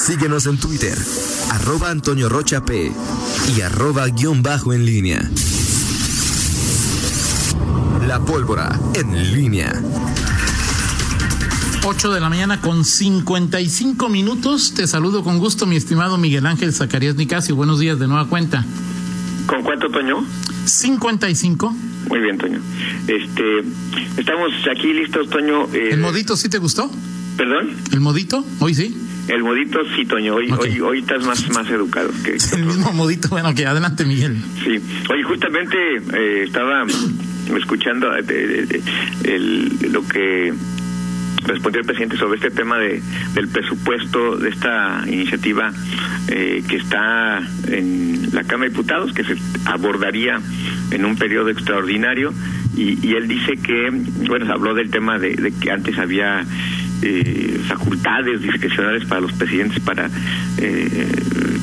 Síguenos en Twitter, arroba Antonio Rocha P y arroba guion bajo en línea. La pólvora en línea. 8 de la mañana con 55 minutos. Te saludo con gusto, mi estimado Miguel Ángel Zacarías Nicasio. Buenos días de nueva cuenta. ¿Con cuánto, Toño? 55. Muy bien, Toño. Este, estamos aquí listos, Toño. Eh, ¿El modito sí te gustó? ¿Perdón? ¿El modito? Hoy sí. El modito sí, Toño. Hoy, hoy, hoy estás más, más educado. Que, el mismo modito. Bueno, que adelante, Miguel. Sí. Oye, justamente eh, estaba escuchando eh, el, lo que respondió el presidente sobre este tema de, del presupuesto de esta iniciativa eh, que está en la Cámara de Diputados, que se abordaría en un periodo extraordinario, y, él dice que, bueno, se habló del tema de, que antes había eh, facultades discrecionales para los presidentes para eh,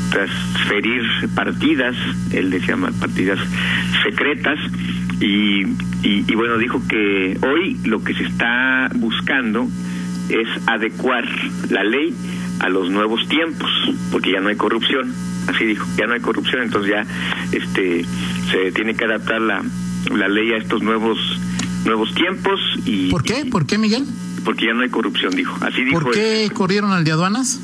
transferir partidas, él decía partidas secretas, y, y, bueno, dijo que hoy lo que se está buscando es adecuar la ley a los nuevos tiempos, porque ya no hay corrupción, así dijo, ya no hay corrupción, entonces ya este se tiene que adaptar la, la ley a estos nuevos nuevos tiempos y ¿Por qué? ¿Por qué, Miguel? Porque ya no hay corrupción, dijo. Así dijo. ¿Por qué corrieron al de aduanas?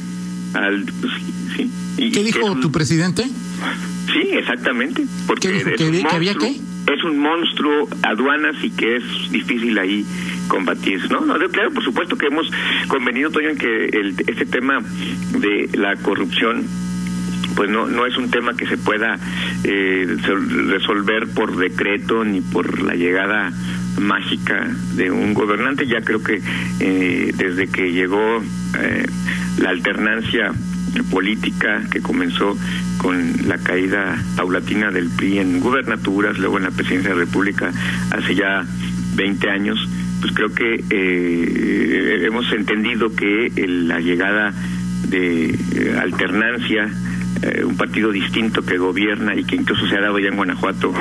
Al, pues, sí. ¿Y, ¿Qué dijo tu presidente? Sí, exactamente. Porque ¿Qué dijo? ¿Que, había qué? es un monstruo aduanas y que es difícil ahí combatir. No, no, claro, por supuesto que hemos convenido, Toño, en que el, este tema de la corrupción pues no no es un tema que se pueda eh, resolver por decreto ni por la llegada mágica de un gobernante. Ya creo que eh, desde que llegó eh, la alternancia política que comenzó con la caída paulatina del PRI en gubernaturas, luego en la presidencia de la República hace ya 20 años, pues creo que eh, hemos entendido que la llegada de eh, alternancia, eh, un partido distinto que gobierna y que incluso se ha dado ya en Guanajuato,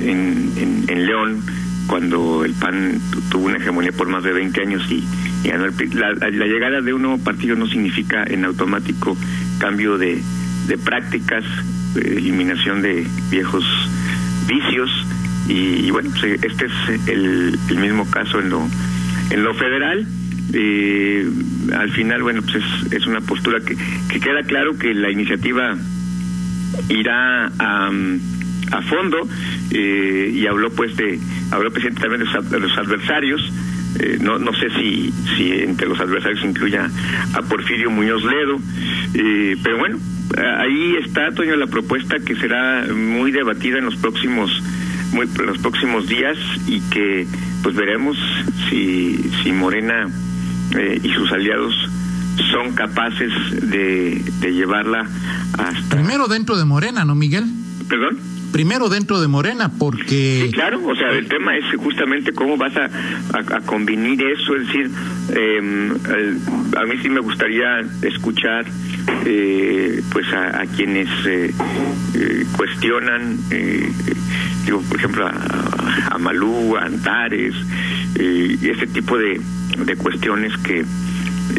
en, en León, cuando el PAN tuvo una hegemonía por más de 20 años y, la, la, llegada de un nuevo partido no significa en automático cambio de, de prácticas, eh, eliminación de viejos vicios y, bueno, pues, este es el, el, mismo caso en lo, en lo federal. Eh, al final, bueno, pues es, es una postura que, que queda claro que la iniciativa irá a a fondo eh, y habló pues de habló presidente también de los, adversarios. Eh, no no sé si si entre los adversarios incluya a Porfirio Muñoz Ledo. Eh, pero bueno ahí está Toño la propuesta que será muy debatida en los próximos muy en los próximos días y que pues veremos si si Morena y sus aliados son capaces de, de llevarla hasta primero dentro de Morena no Miguel perdón primero dentro de Morena, porque... Sí, claro, o sea, el tema es justamente cómo vas a, a, convenir eso, es decir, em, a mí sí me gustaría escuchar eh, pues a, quienes eh, eh, cuestionan, digo, por ejemplo, a, a Malú, a Antares, y ese tipo de, de cuestiones que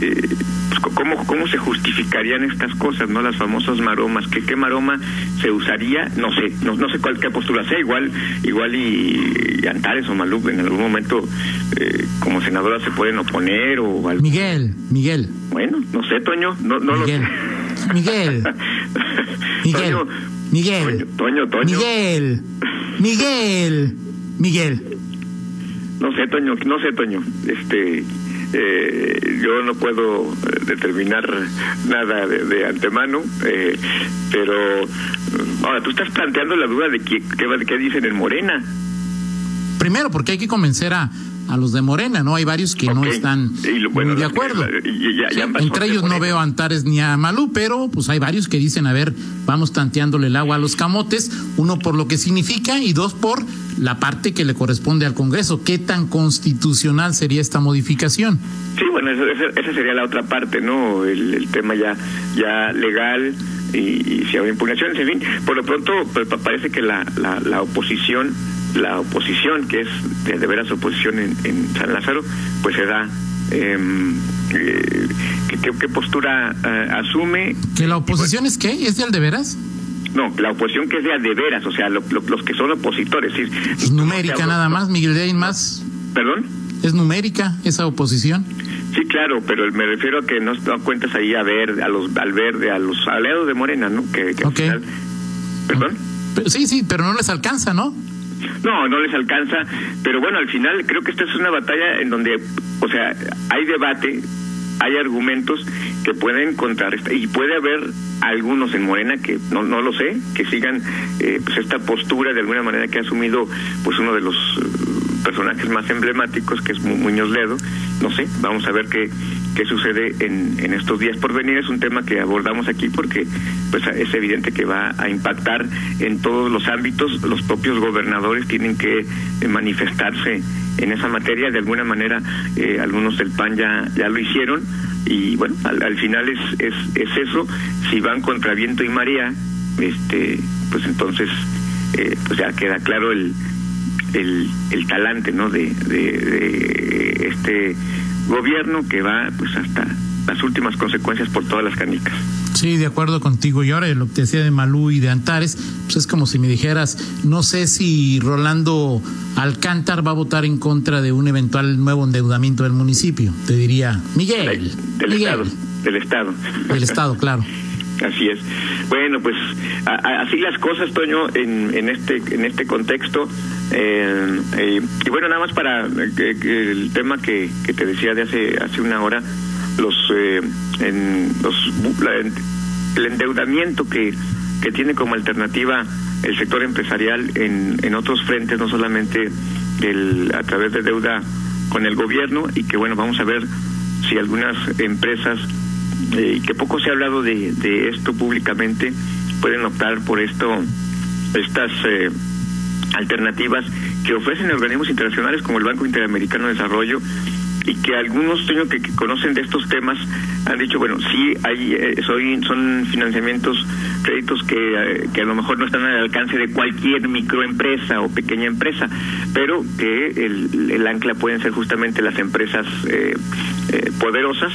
eh, pues, ¿cómo, ¿cómo se justificarían estas cosas, no? Las famosas maromas. ¿Qué, qué maroma se usaría? No sé, no, no sé cuál qué postura sea. Igual igual y, Antares o Malú en algún momento eh, como senadora se pueden oponer o algo. Miguel, Miguel. Bueno, no sé, Toño, no, no Miguel. lo sé. Miguel. Miguel. Miguel. Toño, Toño. Miguel. Miguel. Miguel. No sé, Toño, no sé, Toño. Este eh, yo no puedo eh, determinar nada de, antemano, eh, pero mm, ahora tú estás planteando la duda de qué, qué, dicen en Morena. Primero, porque hay que convencer a, a los de Morena, ¿no? Hay varios que no están muy de acuerdo. Entre ellos no veo a Antares ni a Malú, pero pues hay varios que dicen, a ver, vamos tanteándole el agua a los camotes, uno por lo que significa y dos por la parte que le corresponde al Congreso. ¿Qué tan constitucional sería esta modificación? Sí, bueno, esa sería la otra parte, ¿no? El, tema ya, ya legal y, si hay impugnaciones, en fin. Por lo pronto, pues, parece que la, la, oposición, la oposición, que es de, veras oposición en, San Lázaro, pues se da em, eh, qué, postura eh, asume. ¿Que la oposición es qué? ¿Es de aldeveras? No, la oposición que es de aldeveras, o sea, los que son opositores. Es numérica nada más, Miguel de más. ¿Perdón? ¿Es numérica esa oposición? Sí, claro, pero me refiero a que no, cuentas ahí a ver, a los, al verde, a los aliados de Morena, ¿no? Que, ¿Perdón? Sí, sí, pero no les alcanza, ¿no? No, no les alcanza, pero bueno, al final creo que esta es una batalla en donde, o sea, hay debate, hay argumentos que pueden contrarrestar y puede haber algunos en Morena que no no lo sé que sigan eh, pues esta postura de alguna manera que ha asumido pues uno de los personajes más emblemáticos que es Muñoz Ledo. No sé vamos a ver qué qué sucede en, en estos días. Por venir es un tema que abordamos aquí porque pues es evidente que va a impactar en todos los ámbitos. Los propios gobernadores tienen que eh, manifestarse en esa materia. De alguna manera algunos del PAN ya ya lo hicieron. Y bueno, al, final es, es, es, eso, si van contra viento y marea, este, pues entonces eh, pues ya queda claro el, el, el talante ¿no? de, de, este gobierno que va pues hasta las últimas consecuencias por todas las canicas. Sí, de acuerdo contigo. Y ahora lo que decía de Malú y de Antares, pues es como si me dijeras, no sé si Rolando Alcántar va a votar en contra de un eventual nuevo endeudamiento del municipio. Te diría, Miguel. Del, Estado. Del Estado. Del Estado, claro. Así es. Bueno, pues así las cosas, Toño, en, en este en este contexto. Eh, eh, y bueno, nada más para eh, el tema que, que te decía de hace hace una hora los, eh, en, los el endeudamiento que, que tiene como alternativa el sector empresarial en, en otros frentes, no solamente el, a través de deuda con el gobierno, y que bueno, vamos a ver si algunas empresas, eh, que poco se ha hablado de, de esto públicamente, pueden optar por esto, estas eh, alternativas que ofrecen organismos internacionales como el Banco Interamericano de Desarrollo y que algunos tengo que, conocen de estos temas han dicho bueno sí hay eh, soy, son financiamientos créditos que, eh, que a lo mejor no están al alcance de cualquier microempresa o pequeña empresa pero que el, el ancla pueden ser justamente las empresas eh, poderosas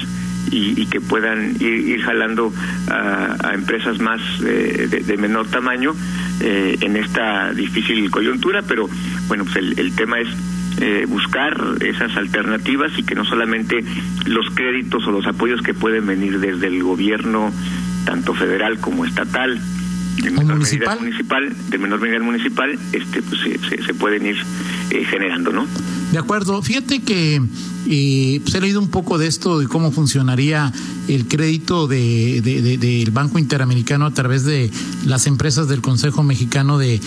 y, y, que puedan ir, jalando a, empresas más de, de, menor tamaño en esta difícil coyuntura pero bueno pues el, el tema es eh, buscar esas alternativas y que no solamente los créditos o los apoyos que pueden venir desde el gobierno, tanto federal como estatal, de menor municipal? municipal, de menor medida municipal, este, pues, se, se, pueden ir eh, generando, ¿no? De acuerdo. Fíjate que eh, pues he leído un poco de esto, de cómo funcionaría el crédito del de, Banco Interamericano a través de las empresas del Consejo Mexicano de,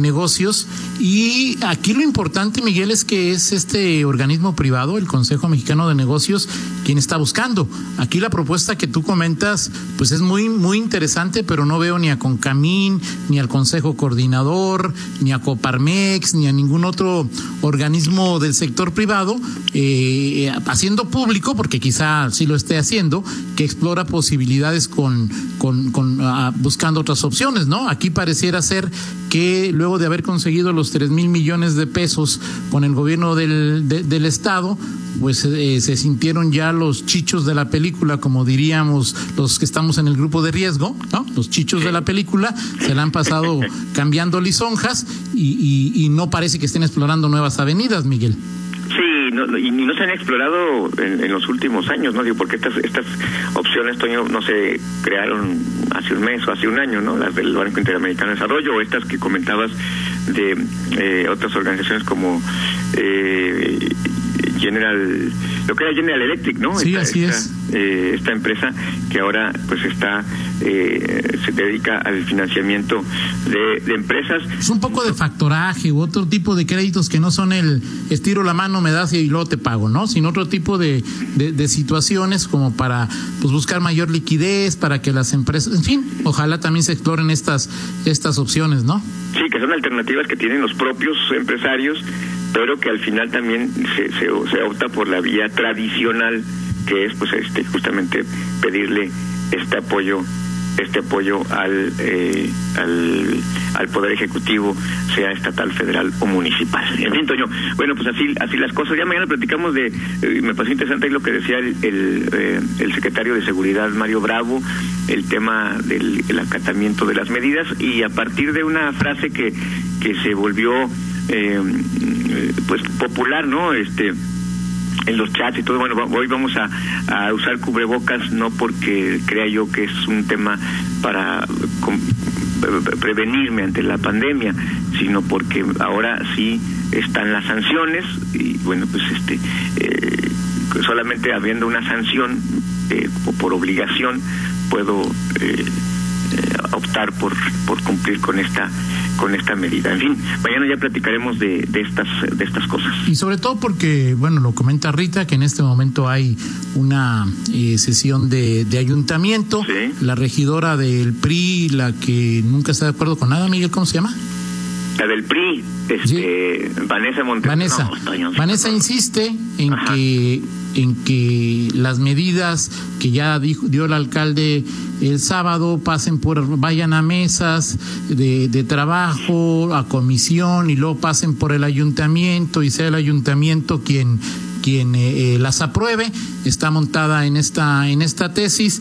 Negocios. Y aquí lo importante, Miguel, es que es este organismo privado, el Consejo Mexicano de Negocios, quien está buscando. Aquí la propuesta que tú comentas, pues es muy, muy interesante, pero no veo ni a Concamín, ni al Consejo Coordinador, ni a Coparmex, ni a ningún otro organismo del sector privado. Eh, haciendo público, porque quizá sí lo esté haciendo, que explora posibilidades con, con, con ah, buscando otras opciones, ¿no? Aquí pareciera ser que luego de haber conseguido los tres mil millones de pesos con el gobierno del, del Estado, pues eh, se sintieron ya los chichos de la película, como diríamos los que estamos en el grupo de riesgo, ¿no? Los chichos de la película se la han pasado cambiando lisonjas y, y, y no parece que estén explorando nuevas avenidas, Miguel. Sí, no, y no se han explorado en, los últimos años, ¿no? Digo, porque estas estas opciones, Toño, no se crearon hace un mes o hace un año, ¿no? Las del Banco Interamericano de Desarrollo o estas que comentabas de eh, otras organizaciones como eh, General, lo que era General Electric, ¿no? Sí, así es. Eh, esta empresa que ahora pues está, eh, se dedica al financiamiento de, empresas. Es un poco de factoraje u otro tipo de créditos que no son el estiro la mano, me das y luego te pago, ¿no? Sino otro tipo de, de, situaciones como para pues buscar mayor liquidez, para que las empresas, en fin, ojalá también se exploren estas, estas opciones, ¿no? Sí, que son alternativas que tienen los propios empresarios pero que al final también se, se, opta por la vía tradicional que es pues este justamente pedirle este apoyo este apoyo al, eh, al, Poder Ejecutivo, sea estatal, federal o municipal. En fin, bueno, pues así así las cosas. Ya mañana platicamos de, eh, me pareció interesante lo que decía el, eh, el, secretario de Seguridad, Mario Bravo, el tema del el acatamiento de las medidas y a partir de una frase que, que se volvió pues popular, ¿no? Este en los chats y todo. Bueno, hoy vamos a, usar cubrebocas no porque crea yo que es un tema para prevenirme ante la pandemia, sino porque ahora sí están las sanciones y bueno, pues este eh, solamente habiendo una sanción eh, o por obligación puedo eh, optar por, por cumplir con esta con esta medida. En fin, mañana ya platicaremos de, de, estas, de estas cosas. Y sobre todo porque, bueno, lo comenta Rita, que en este momento hay una eh, sesión de, de ayuntamiento. La regidora del PRI, la que nunca está de acuerdo con nada, Miguel, ¿cómo se llama? La del PRI, este, Vanessa Montes. Vanessa, Vanessa insiste en que en que las medidas que ya dijo, dio el alcalde el sábado pasen por, vayan a mesas de, de trabajo, a comisión y luego pasen por el ayuntamiento y sea el ayuntamiento quien quien eh, eh, las apruebe. Está montada en esta en esta tesis.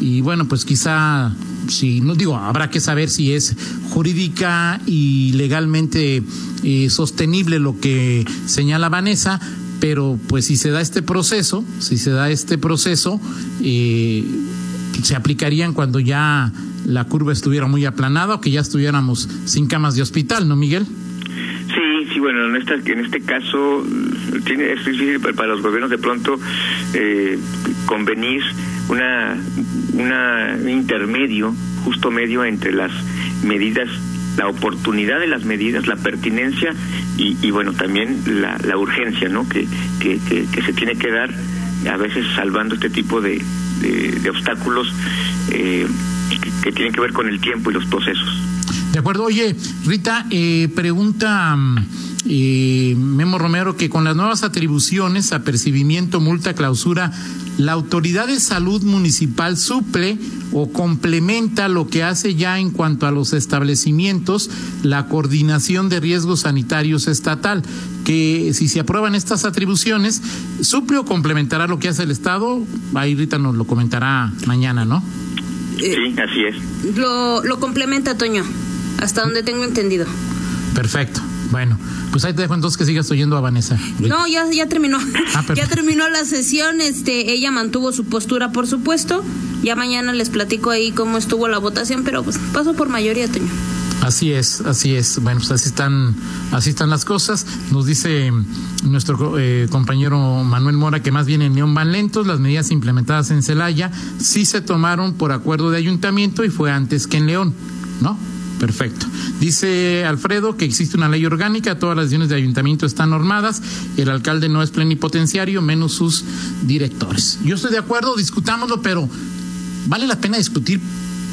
Y bueno pues quizá si no digo habrá que saber si es jurídica y legalmente eh, sostenible lo que señala Vanessa pero pues si se da este proceso, si se da este proceso, eh, se aplicarían cuando ya la curva estuviera muy aplanada o que ya estuviéramos sin camas de hospital, ¿no, Miguel? Sí, sí, bueno, en, esta, en este caso tiene, es difícil para los gobiernos de pronto eh, convenir una, una un intermedio, justo medio entre las medidas la oportunidad de las medidas, la pertinencia y, bueno, también la, la urgencia, ¿no? Que, que, que, se tiene que dar a veces salvando este tipo de, de, obstáculos eh, que, tienen que ver con el tiempo y los procesos. De acuerdo. Oye, Rita, eh, pregunta eh, Memo Romero que con las nuevas atribuciones, apercibimiento, multa, clausura, la autoridad de salud municipal suple o complementa lo que hace ya en cuanto a los establecimientos la coordinación de riesgos sanitarios estatal, que si se aprueban estas atribuciones, suple o complementará lo que hace el Estado, ahí Rita nos lo comentará mañana, ¿no? Sí, así es. Lo, lo complementa, Toño, hasta donde tengo entendido. Perfecto. Bueno, pues ahí te dejo entonces que sigas oyendo a Vanessa. No, ya, ya terminó. Ah, ya terminó la sesión. Este, ella mantuvo su postura, por supuesto. Ya mañana les platico ahí cómo estuvo la votación, pero pues paso por mayoría, Toño. Así es, así es. Bueno, pues así están, así están las cosas. Nos dice nuestro eh, compañero Manuel Mora que más bien en León van lentos. Las medidas implementadas en Celaya sí se tomaron por acuerdo de ayuntamiento y fue antes que en León, ¿no? Perfecto. Dice Alfredo que existe una ley orgánica, todas las decisiones de ayuntamiento están normadas, el alcalde no es plenipotenciario, menos sus directores. Yo estoy de acuerdo, discutámoslo, pero ¿vale la pena discutir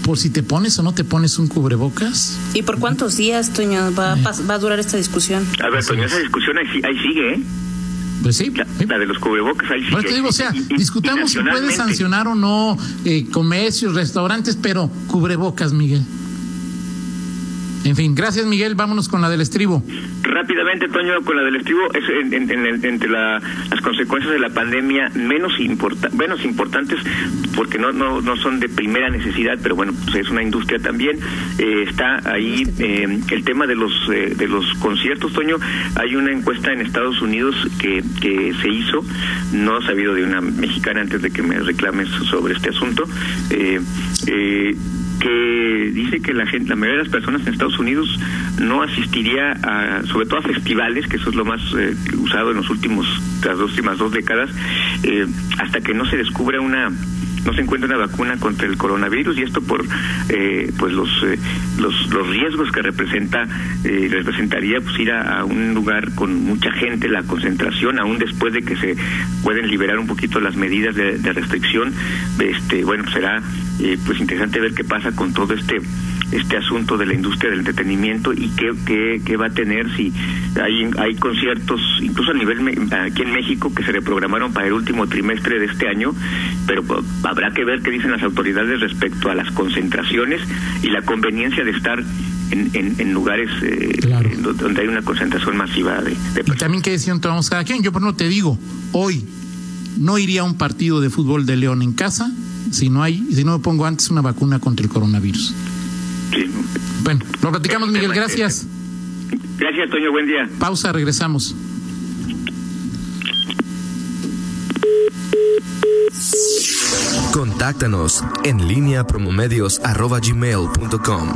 por si te pones o no te pones un cubrebocas? ¿Y por cuántos días, Toño, va, va a durar esta discusión? A ver, Toño, esa discusión ahí, sigue, ¿eh? Pues sí. La, de los cubrebocas ahí sigue. te digo, o sea, discutamos si puede sancionar o no eh, comercios, restaurantes, pero cubrebocas, Miguel. En fin, gracias Miguel, vámonos con la del estribo. Rápidamente, Toño, con la del estribo, es entre las consecuencias de la pandemia menos, menos importantes, porque no, no, no son de primera necesidad, pero bueno, pues es una industria también. Eh, está ahí eh, el tema de los, eh, de los conciertos, Toño. Hay una encuesta en Estados Unidos que, que se hizo, no he sabido de una mexicana antes de que me reclames sobre este asunto. eh, que dice que la gente, la mayoría de las personas en Estados Unidos no asistiría a, sobre todo a festivales, que eso es lo más eh, usado en los últimos, las últimas dos décadas, eh, hasta que no se descubra una no se encuentra una vacuna contra el coronavirus y esto por eh, pues los, los, los riesgos que representa representaría pues ir a, un lugar con mucha gente la concentración aún después de que se pueden liberar un poquito las medidas de, de restricción este bueno será eh, pues interesante ver qué pasa con todo este este asunto de la industria del entretenimiento y qué, qué, va a tener si hay, hay conciertos, incluso a nivel aquí en México, que se reprogramaron para el último trimestre de este año, pero pues, habrá que ver qué dicen las autoridades respecto a las concentraciones y la conveniencia de estar en, en, lugares eh, donde hay una concentración masiva de, Y también qué decisión tomamos cada quien. Yo por no te digo, hoy no iría a un partido de fútbol de León en casa si no hay, si no me pongo antes una vacuna contra el coronavirus. Bueno, lo platicamos, Miguel, gracias. Gracias, Toño, buen día. Pausa, regresamos. Contáctanos en línea promomedios.com